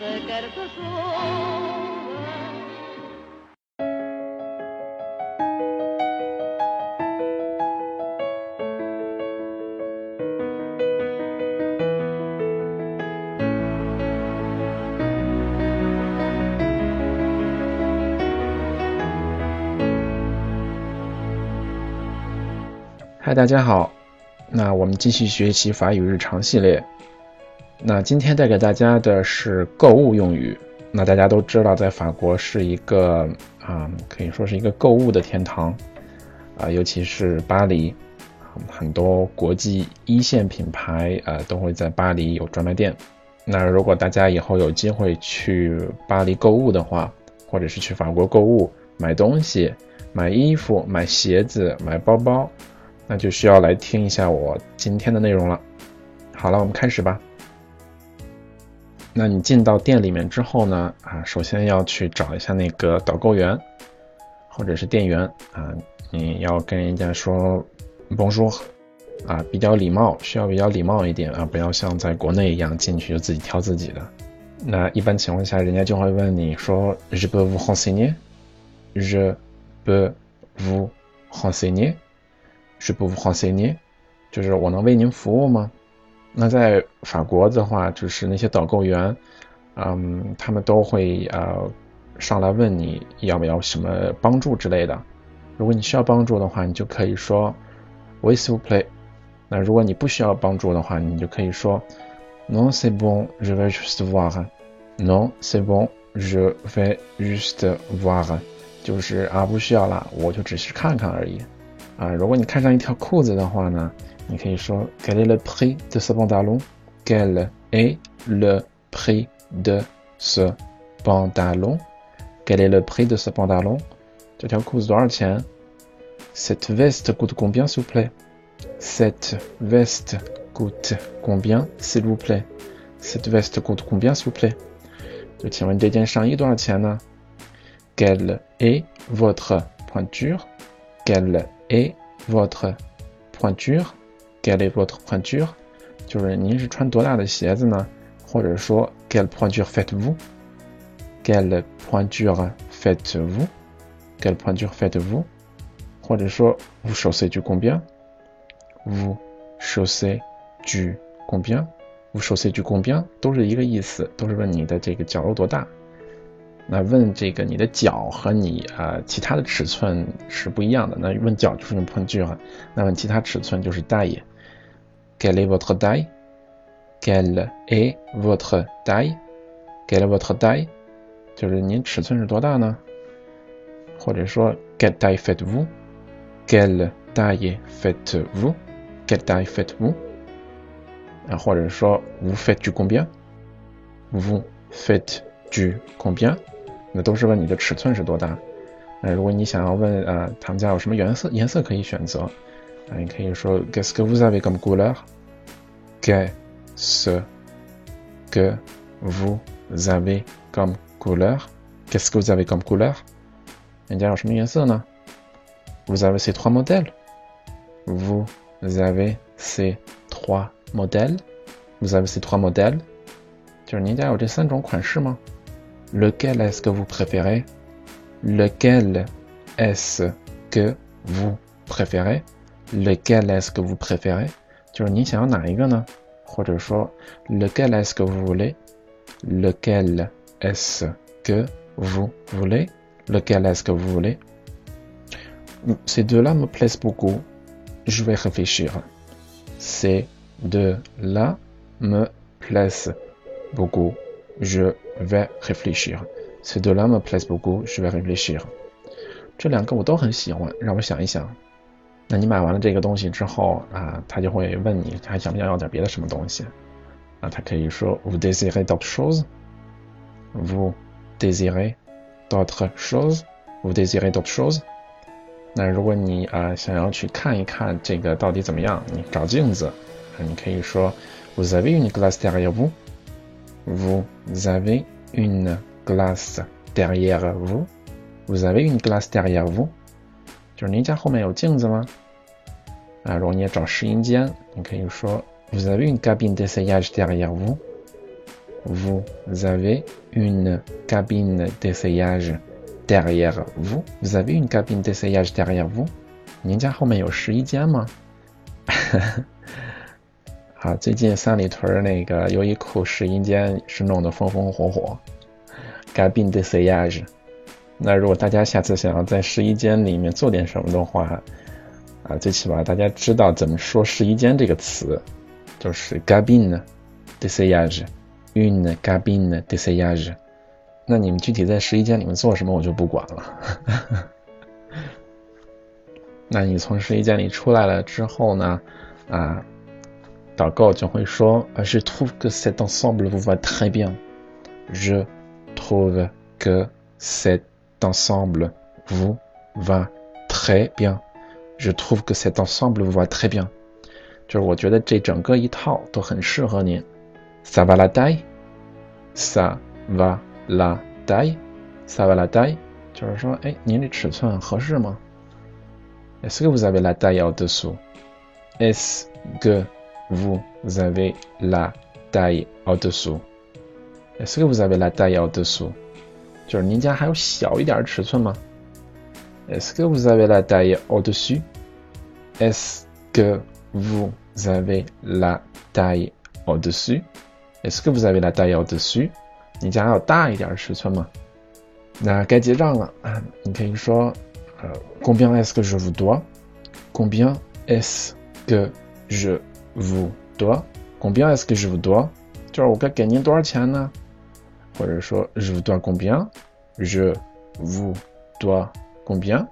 嗨，大家好，那我们继续学习法语日常系列。那今天带给大家的是购物用语。那大家都知道，在法国是一个啊，可以说是一个购物的天堂啊，尤其是巴黎，很多国际一线品牌呃都会在巴黎有专卖店。那如果大家以后有机会去巴黎购物的话，或者是去法国购物买东西、买衣服、买鞋子、买包包。那就需要来听一下我今天的内容了。好了，我们开始吧。那你进到店里面之后呢？啊，首先要去找一下那个导购员，或者是店员啊，你要跟人家说 Bonjour，啊，比较礼貌，需要比较礼貌一点啊，不要像在国内一样进去就自己挑自己的。那一般情况下，人家就会问你说：“Je peux vous renseigner？Je peux vous renseigner？” 是不黄 C 呢？就是我能为您服务吗？那在法国的话，就是那些导购员，嗯，他们都会呃上来问你要不要什么帮助之类的。如果你需要帮助的话，你就可以说 We s i l play。那如果你不需要帮助的话，你就可以说 Non c'est bon, je vais juste voir. Non c'est bon, je vais juste voir。就是啊，不需要了，我就只是看看而已。啊，如果你看上一条裤子的话呢，quel est le prix de ce pantalon? Quel est le prix de ce pantalon? Quel est le prix de ce pantalon? Cette veste coûte combien, s'il vous plaît? Cette veste coûte combien, s'il vous plaît? Cette veste coûte combien, s'il vous plaît? Quelle est votre pointure? Quelle est votre pointure? Est votre pointure？Quelle est votre pointure？就是您是穿多大的鞋子呢？或者说，Quelle pointure faites-vous？Quelle pointure faites-vous？Quelle pointure faites-vous？或者说，Vous chaussez du combien？Vous chaussez du combien？Vous chaussez du combien？都是一个意思，都是问你的这个脚有多大。那问这个你的脚和你啊其他的尺寸是不一样的。那问脚就是用 pointure 哈，那问其他尺寸就是代 e。Quelle est votre taille？Quelle est votre taille？Quelle est votre taille？就是您尺寸是多大呢？或者说 Quelle taille faites-vous？Quelle taille faites-vous？Quelle taille faites-vous？啊，或者说 Vous faites du combien？Vous faites du combien？那都是问你的尺寸是多大。那如果你想要问呃他们家有什么颜色，颜色可以选择啊，你可以说 Qu'est-ce que vous avez comme couleur？Qu'est-ce que vous avez comme couleur？Qu'est-ce que vous avez comme couleur？人家有什么颜色呢？Vous avez ces trois modèles？Vous avez ces trois modèles？Vous avez ces trois modèles？就是您家有这三种款式吗 ？Lequel est-ce que vous préférez Lequel est-ce que vous préférez Lequel est-ce que vous préférez 就是你想要哪一个呢？或者说 Lequel est-ce que vous voulez Lequel est-ce que vous voulez Lequel est-ce que vous voulez Ces deux-là me plaisent beaucoup. Je vais réfléchir. Ces deux-là me plaisent beaucoup. Je vais réfléchir. Ces deux-là me p l a i s e beaucoup. Je vais réfléchir. 这两个我都很喜欢，让我想一想。那你买完了这个东西之后啊，他就会问你还想不想要点别的什么东西啊？他可以说 Vous désirez d'autres choses？Vous désirez d'autres choses？Vous désirez d'autre chose？那如果你啊想要去看一看这个到底怎么样，你找镜子，你可以说 Vous avez une glace derrière vous？vous？Vous avez une glace derrière vous？Vous avez une glace derrière vous？就是您家后面有镜子吗？啊，如果你也找试音间，你可以说 Vous avez une cabine d'essayage derrière vous？Vous avez une cabine d'essayage derrière vous？Vous avez une cabine d'essayage derrière vous？您家后面有试衣间吗？ 啊，最近三里屯那个优衣库试衣间是弄得风风火火，Gabin d'essayage。那如果大家下次想要在试衣间里面做点什么的话，啊，最起码大家知道怎么说试衣间这个词，就是 Gabin d'essayage，une cabine d'essayage。那你们具体在试衣间里面做什么，我就不管了。那你从试衣间里出来了之后呢，啊，导购就会说，Je trouve que cet ensemble vous va très bien。Je trouve que cet ensemble vous va très bien. Je trouve que cet ensemble vous va très bien. 就是我觉得这整个一套都很适合您。Ça va la taille? Ça va la taille? Ça va la taille? 就是说，哎，您这尺寸合适吗？Est-ce que vous avez la taille au-dessous? Est-ce que vous avez la taille au-dessous? Est-ce que vous avez la taille au-dessous? 就是您家还有小一点尺寸吗？Est-ce que vous avez la taille au-dessus? Est-ce que vous avez la taille au-dessus? Est-ce que vous avez la taille au-dessus? 你家还有大一点尺寸吗？那该结账了啊！你可以说，呃，Combien est-ce que je vous dois? Combien est-ce que je vous dois? Combien est-ce que je vous dois? 就是我该给您多少钱呢？或者说 je vous dois combien，je vous dois combien，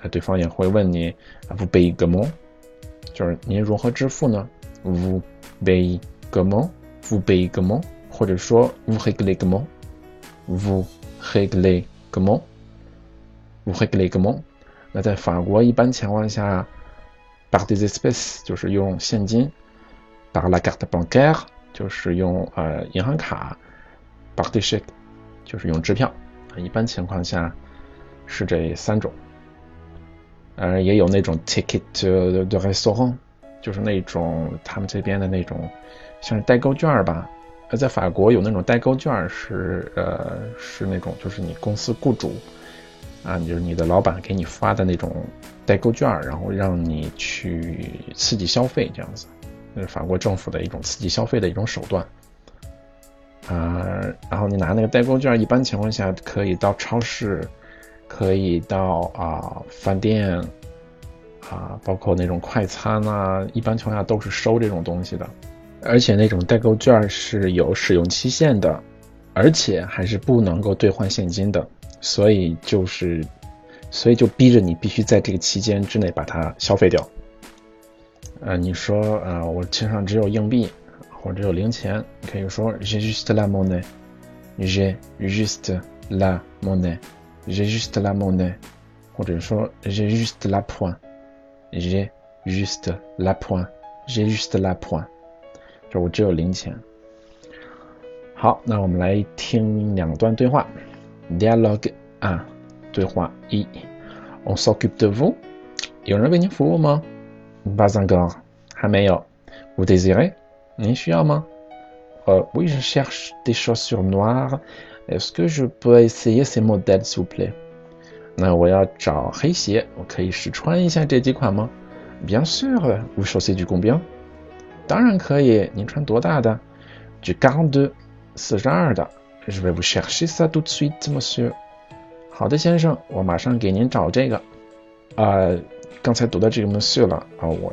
啊，对方也会问你，vous payez comment，就是您如何支付呢？vous payez comment，vous payez comment，或者说 vous réglez comment，vous réglez comment，vous réglez comment。那在法国一般情况下，par des espèces 就是用现金，par la carte bancaire 就是用呃银行卡。b a r t i s h i k 就是用支票，一般情况下是这三种。呃，也有那种 ticket de restaurant，就是那种他们这边的那种像是代购券吧。呃，在法国有那种代购券，是呃是那种就是你公司雇主啊，就是你的老板给你发的那种代购券，然后让你去刺激消费这样子。那是法国政府的一种刺激消费的一种手段。啊，然后你拿那个代购券，一般情况下可以到超市，可以到啊饭店，啊，包括那种快餐啊，一般情况下都是收这种东西的。而且那种代购券是有使用期限的，而且还是不能够兑换现金的，所以就是，所以就逼着你必须在这个期间之内把它消费掉。呃，你说啊，我身上只有硬币。或者有零钱，你可以说 J'ai juste la monnaie. J'ai juste la monnaie. J'ai juste la monnaie. 或者说 J'ai juste la point. J'ai juste la point. J'ai juste la point. 就我只有零钱。好，那我们来听两段对话。Dialogue 1, 2, 3, I. On s'occupe de vous et on revient pour moi. Pas encore. Hameyo. Vous désirez? Euh, oui, je cherche des chaussures noires. Est-ce que je peux essayer ces modèles, s'il vous plaît? Hein? Bien sûr. Vous chaussez du combien? Du 42, 42. Je vais vous chercher ça tout de suite, monsieur. 好的，先生，我马上给您找这个。啊，刚才读到这个 monsieur 了啊，我。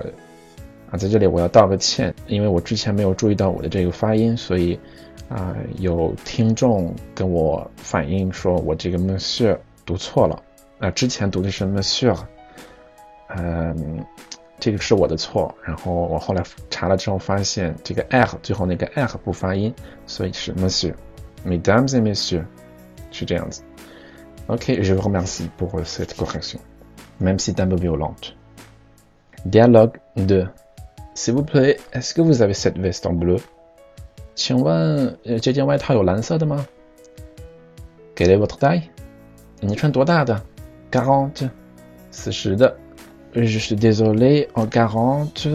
啊，在这里我要道个歉，因为我之前没有注意到我的这个发音，所以啊，有听众跟我反映说我这个 Monsieur 读错了。啊，之前读的是 Monsieur，嗯，这个是我的错。然后我后来查了之后发现，这个 r 最后那个 r 不发音，所以是 monsieur Monsieur，Mesdames et Messieurs，是这样子。OK，je vous remercie pour cette correction，même si un peu violente. Dialogue 2. S'il vous plaît, est-ce que vous avez cette veste en bleu? 请问这件外套有蓝色的吗？Quelle est votre taille? 你穿多大的？Quarante，四十的。Je suis désolé, en quarante,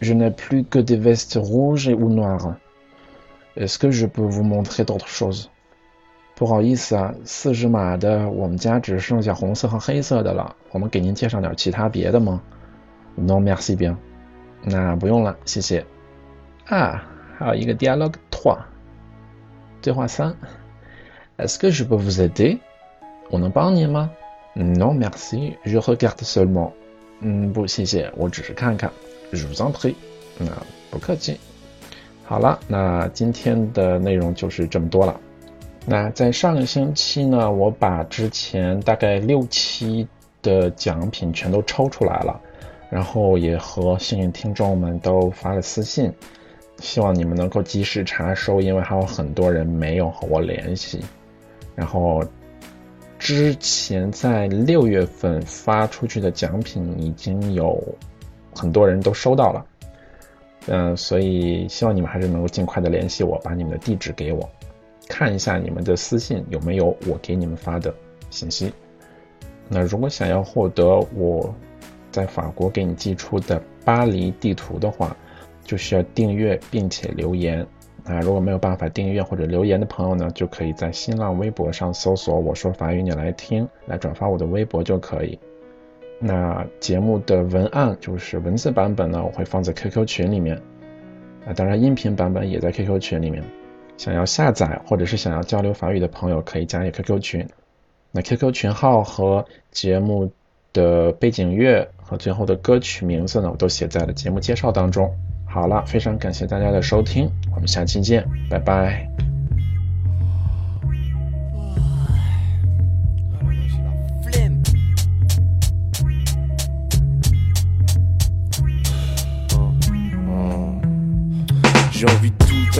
je n'ai plus que des vestes rouges et ou noires. Est-ce que je peux vous montrer d'autres choses? 不好意思啊，四十码的，我们家只剩下红色和黑色的了。我们给您介绍点其他别的吗？Non merci bien。那不用了，谢谢。啊，还有一个 dialogue trois，对话三。Est-ce que je peux vous aider？我能帮您吗？Non merci，je regarde seulement。嗯，不，谢谢，我只是看看。Je vous en prie。那不客气。 好了，那今天的内容就是这么多了。那在上个星期呢，我把之前大概六期的奖品全都抽出来了，然后也和幸运听众们都发了私信，希望你们能够及时查收，因为还有很多人没有和我联系。然后之前在六月份发出去的奖品已经有很多人都收到了，嗯，所以希望你们还是能够尽快的联系我，把你们的地址给我。看一下你们的私信有没有我给你们发的信息。那如果想要获得我在法国给你寄出的巴黎地图的话，就需要订阅并且留言。啊，如果没有办法订阅或者留言的朋友呢，就可以在新浪微博上搜索“我说法语你来听”，来转发我的微博就可以。那节目的文案就是文字版本呢，我会放在 QQ 群里面。啊，当然音频版本也在 QQ 群里面。想要下载或者是想要交流法语的朋友，可以加入 QQ 群。那 QQ 群号和节目的背景乐和最后的歌曲名字呢，我都写在了节目介绍当中。好了，非常感谢大家的收听，我们下期见，拜拜。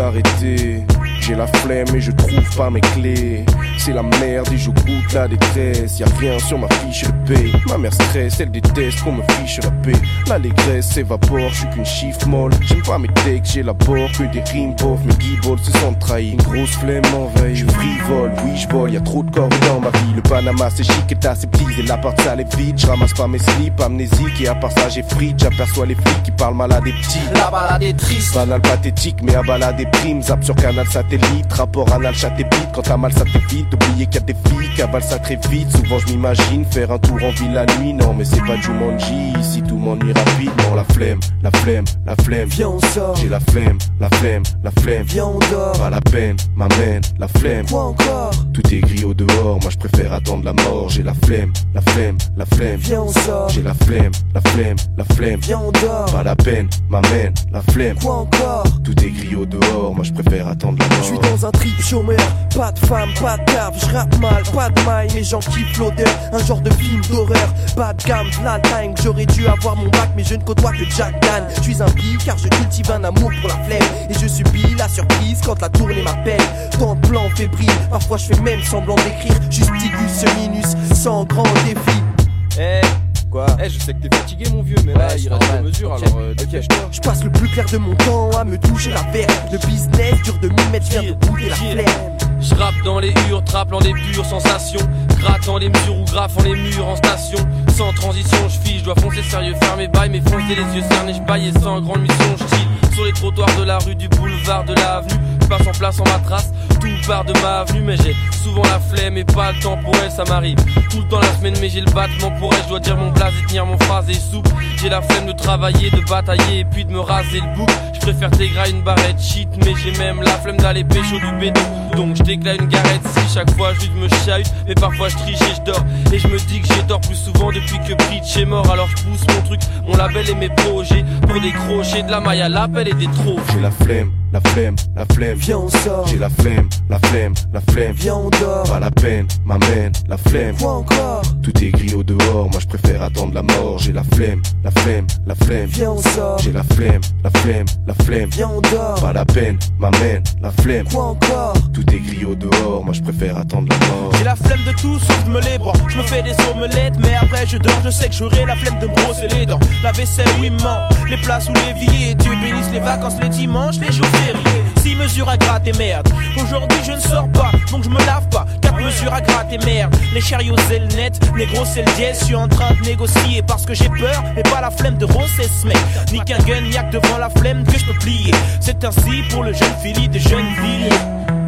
arrêter. J'ai la flemme et je trouve pas mes clés. C'est la merde et je goûte la détresse. Y'a rien sur ma fiche de paix. Ma mère stresse, elle déteste qu'on me fiche la paix. L'allégresse s'évapore, je suis qu'une chiffre molle. J'aime pas mes textes, j'élabore que des rimes pauvres. Mes guibolles se sont trahis. Une grosse flemme m'envahit. Je frivole, oui, je vole, y'a trop de corps dans ma vie. Le Panama c'est chic et aseptisé. Et l'appart sale est vide. Je ramasse pas mes slips, amnésique. Et à part ça, j'ai frites. J'aperçois les flics qui parlent mal à des petits. La balade est triste. Banal pathétique, mais à balade des primes. Zap sur canal satellite rapport anal chat et bite, quand t'as mal ça t'évite d'oublier qu'il y a des filles qui avalent ça très vite. Souvent je m'imagine faire un tour en ville la nuit, non mais c'est pas Jumanji, ici tout m'ennuie rapidement. La flemme, la flemme, la flemme, viens on sort. J'ai la flemme, la flemme, la flemme, viens on dort. Pas la peine, m'amène, la flemme. Quoi encore? Tout est gris au dehors, moi je préfère attendre la mort. J'ai la flemme, la flemme, la flemme, viens on sort. J'ai la flemme, la flemme, la flemme, viens on dort. Pas la peine, m'amène, la flemme. Quoi encore? Tout est gris au dehors, moi je préfère attendre la mort. Je suis dans un trip chômeur, pas de femme, pas de cave, je rappe mal, pas de maille, les gens kiffent l'odeur, un genre de film d'horreur, pas de gamme, la time, j'aurais dû avoir mon bac, mais je ne côtoie que Jack Dan. Je suis un bi car je cultive un amour pour la flemme, et je subis la surprise quand la tournée m'appelle. Tant de plans fébriles, parfois je fais même semblant d'écrire, justicus ce minus, sans grand défi. Eh Quoi Eh, je sais que t'es fatigué, mon vieux, mais là, il reste deux mesures, alors euh, dépêche-toi. Je passe le plus clair de mon temps à me toucher la verre. Le business dure de m'y mettre, viens de goûter la flemme. Je rappe dans les hurles, rappelant des pures sensations. Grattant les mesures ou graffant les murs en station. Sans transition, je fiche, je dois foncer sérieux, faire mes bails, mais foncer les yeux cernés, je baille et sans grande mission, je Sur les trottoirs de la rue, du boulevard, de l'avenue. Je passe en place en matras, tout part de ma avenue, mais j'ai souvent la flemme et pas le temps pour elle, ça m'arrive. Tout le temps la semaine, mais j'ai le battement pour elle, je dois dire mon blaze et tenir mon phrase et souple. J'ai la flemme de travailler, de batailler et puis de me raser le bouc. Je préfère une barrette shit, mais j'ai même la flemme d'aller pécho du béton. Donc je déclare une garette si chaque fois je me chahute, mais parfois je triche et je dors. Et je me dis que j'ai tort plus souvent depuis que Preach est mort, alors je pousse mon truc, mon label et mes projets pour décrocher de la maille à l'appel et des trop. J'ai la flemme, la flemme, la flemme. Viens on sort. J'ai la flemme, la flemme, la flemme. Viens on dort. Pas la peine, m'amène, la flemme. Quoi encore? Tout est gris au dehors, moi je préfère attendre la mort. J'ai la flemme, la flemme, la flemme. Viens, on sort. J'ai la flemme, la flemme, la flemme. Viens, on dort. Pas la peine, m'amène, la flemme. Quoi encore? Tout est gris au dehors, moi je préfère attendre la mort. J'ai la flemme de tout sauf de me les bras. Je me fais des omelettes, mais après je dors. Je sais que j'aurai la flemme de me brosser les dents. La vaisselle, oui, ment. Les places où les billets. Dieu bénisse les vacances, les dimanches, les jours fériés. 6 mesures à gratter, merde. Aujourd'hui je ne sors pas, donc je me lave pas. 4 mesures à gratter, merde. Les chariots, c'est le net. Négro, dièse. Je suis en train de négocier parce que j'ai peur, mais pas la flemme de rosser ce. Ni qu'un gun, que devant la flemme que je peux plier. C'est ainsi pour le jeune Philly de Jeuneville. J'ai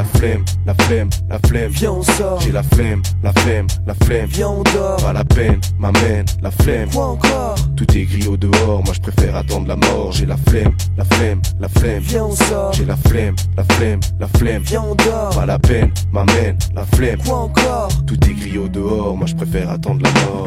la flemme, la flemme, la flemme. Viens, on sort. J'ai la flemme, la flemme, la flemme. Viens, on dort. Pas la peine, m'amène, la flemme. Quoi encore? Tout est gris au dehors, moi je préfère attendre la mort. J'ai la flemme, la flemme, la flemme. Viens, on sort. J'ai la flemme, la flemme, la flemme. Viens, on dort. Pas la peine, m'amène, la flemme. Quoi encore? Tout est gris au dehors, moi je préfère attendre la mort.